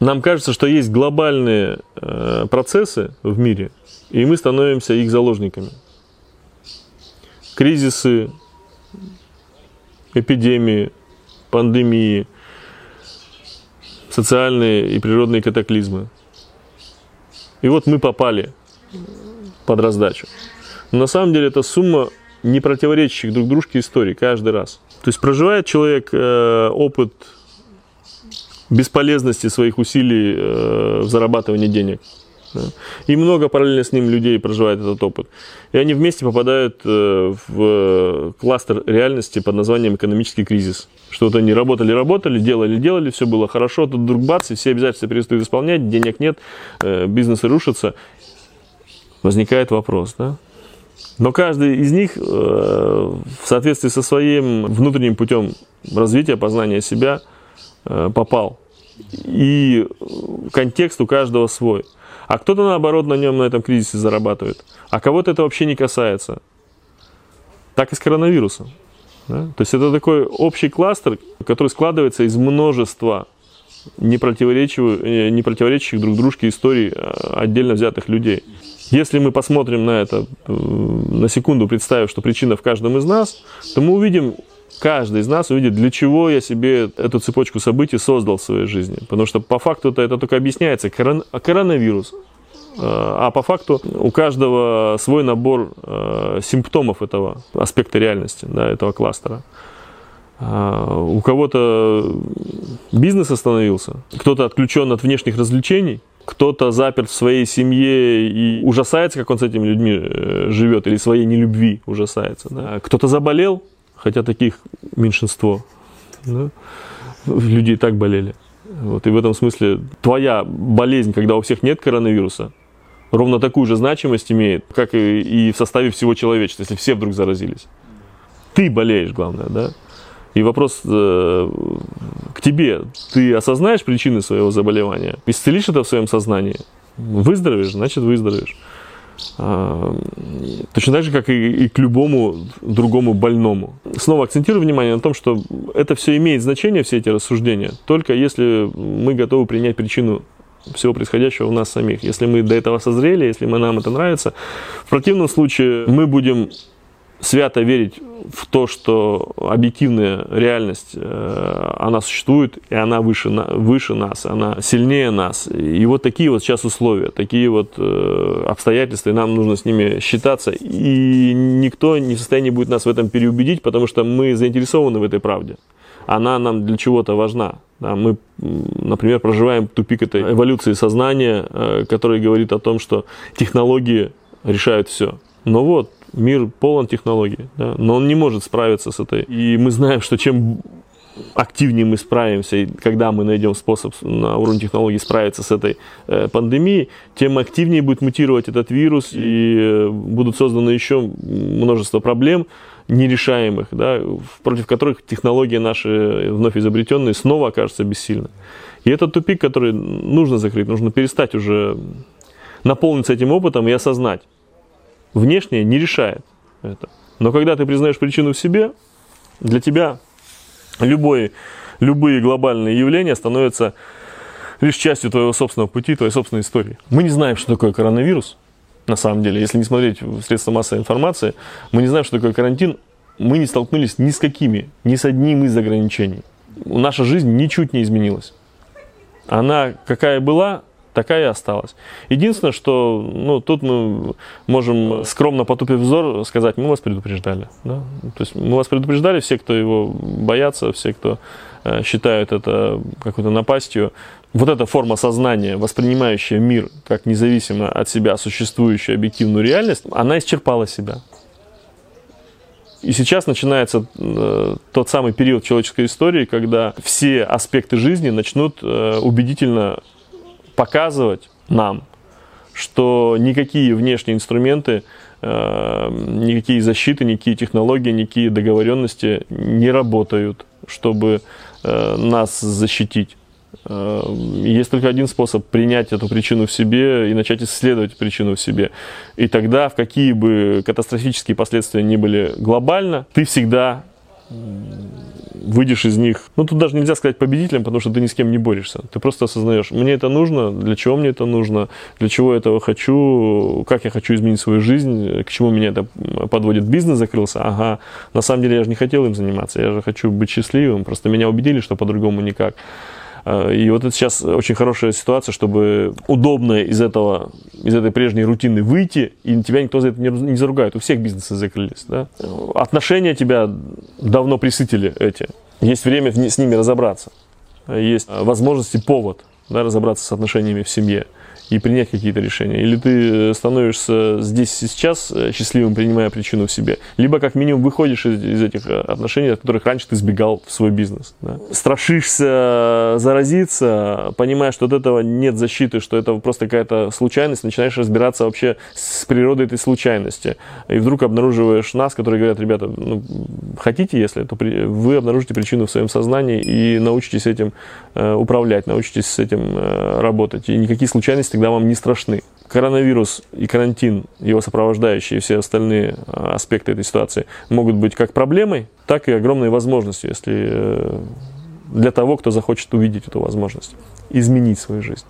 Нам кажется, что есть глобальные э, процессы в мире, и мы становимся их заложниками. Кризисы, эпидемии, пандемии, социальные и природные катаклизмы. И вот мы попали под раздачу. Но на самом деле это сумма не противоречащих друг дружке историй каждый раз. То есть проживает человек э, опыт бесполезности своих усилий э, в зарабатывании денег. Да. И много параллельно с ним людей проживает этот опыт. И они вместе попадают э, в кластер реальности под названием экономический кризис. Что вот они работали, работали, делали, делали, все было хорошо, тут вдруг бац, и все обязательства перестают исполнять, денег нет, э, бизнесы рушатся. Возникает вопрос, да? Но каждый из них э, в соответствии со своим внутренним путем развития, познания себя э, попал. И контекст у каждого свой. А кто-то, наоборот, на нем, на этом кризисе зарабатывает. А кого-то это вообще не касается. Так и с коронавирусом. Да? То есть это такой общий кластер, который складывается из множества не противоречивых, э, друг дружке историй отдельно взятых людей. Если мы посмотрим на это, э, на секунду представив, что причина в каждом из нас, то мы увидим, каждый из нас увидит, для чего я себе эту цепочку событий создал в своей жизни. Потому что по факту это, только объясняется. Корон, коронавирус. Э, а по факту у каждого свой набор э, симптомов этого аспекта реальности, да, этого кластера. У кого-то бизнес остановился, кто-то отключен от внешних развлечений, кто-то заперт в своей семье и ужасается, как он с этими людьми э, живет, или своей нелюбви ужасается. Да? Кто-то заболел, хотя таких меньшинство. Да? Люди и так болели. Вот, и в этом смысле твоя болезнь, когда у всех нет коронавируса, ровно такую же значимость имеет, как и, и в составе всего человечества, если все вдруг заразились. Ты болеешь, главное, да? И вопрос э, к тебе. Ты осознаешь причины своего заболевания? Исцелишь это в своем сознании? Выздоровеешь, значит выздоровеешь. А, точно так же, как и, и к любому другому больному. Снова акцентирую внимание на том, что это все имеет значение, все эти рассуждения, только если мы готовы принять причину всего происходящего у нас самих. Если мы до этого созрели, если мы, нам это нравится. В противном случае мы будем свято верить в то, что объективная реальность, э, она существует, и она выше, выше нас, она сильнее нас. И вот такие вот сейчас условия, такие вот э, обстоятельства, и нам нужно с ними считаться. И никто не в состоянии будет нас в этом переубедить, потому что мы заинтересованы в этой правде. Она нам для чего-то важна. Да, мы, например, проживаем тупик этой эволюции сознания, э, который говорит о том, что технологии решают все. Но вот, мир полон технологий, да, но он не может справиться с этой. И мы знаем, что чем активнее мы справимся, и когда мы найдем способ на уровне технологий справиться с этой э, пандемией, тем активнее будет мутировать этот вирус, и э, будут созданы еще множество проблем нерешаемых, да, против которых технологии наши вновь изобретенные снова окажутся бессильны. И это тупик, который нужно закрыть, нужно перестать уже наполниться этим опытом и осознать, внешнее не решает это. Но когда ты признаешь причину в себе, для тебя любой, любые глобальные явления становятся лишь частью твоего собственного пути, твоей собственной истории. Мы не знаем, что такое коронавирус, на самом деле. Если не смотреть средства массовой информации, мы не знаем, что такое карантин. Мы не столкнулись ни с какими, ни с одним из ограничений. Наша жизнь ничуть не изменилась. Она какая была, такая и осталась. Единственное, что ну, тут мы можем скромно потупив взор сказать, мы вас предупреждали. Да? То есть мы вас предупреждали, все, кто его боятся, все, кто э, считают это какой-то напастью. Вот эта форма сознания, воспринимающая мир как независимо от себя существующую объективную реальность, она исчерпала себя. И сейчас начинается э, тот самый период человеческой истории, когда все аспекты жизни начнут э, убедительно показывать нам, что никакие внешние инструменты, э, никакие защиты, никакие технологии, никакие договоренности не работают, чтобы э, нас защитить. Э, есть только один способ принять эту причину в себе и начать исследовать причину в себе. И тогда, в какие бы катастрофические последствия ни были глобально, ты всегда выйдешь из них, ну тут даже нельзя сказать победителем, потому что ты ни с кем не борешься. Ты просто осознаешь, мне это нужно, для чего мне это нужно, для чего я этого хочу, как я хочу изменить свою жизнь, к чему меня это подводит. Бизнес закрылся, ага, на самом деле я же не хотел им заниматься, я же хочу быть счастливым, просто меня убедили, что по-другому никак. А, и вот это сейчас очень хорошая ситуация, чтобы удобно из этого, из этой прежней рутины выйти, и тебя никто за это не, заругает. У всех бизнесы закрылись. Да? Отношения тебя давно присытили эти. Есть время с ними разобраться. Есть возможность и повод да, разобраться с отношениями в семье и принять какие-то решения. Или ты э, становишься здесь и сейчас э, счастливым, принимая причину в себе, либо как минимум выходишь из, из этих э, отношений, от которых раньше ты сбегал в свой бизнес. Да. Страшишься заразиться, понимая, что от этого нет защиты, что это просто какая-то случайность, начинаешь разбираться вообще с природой этой случайности. И вдруг обнаруживаешь нас, которые говорят, ребята, ну, хотите, если, то при, вы обнаружите причину в своем сознании и научитесь этим э, управлять, научитесь с этим э, работать. И никакие случайности тогда вам не страшны. Коронавирус и карантин, его сопровождающие и все остальные а, аспекты этой ситуации могут быть как проблемой, так и огромной возможностью, если э, для того, кто захочет увидеть эту возможность, изменить свою жизнь.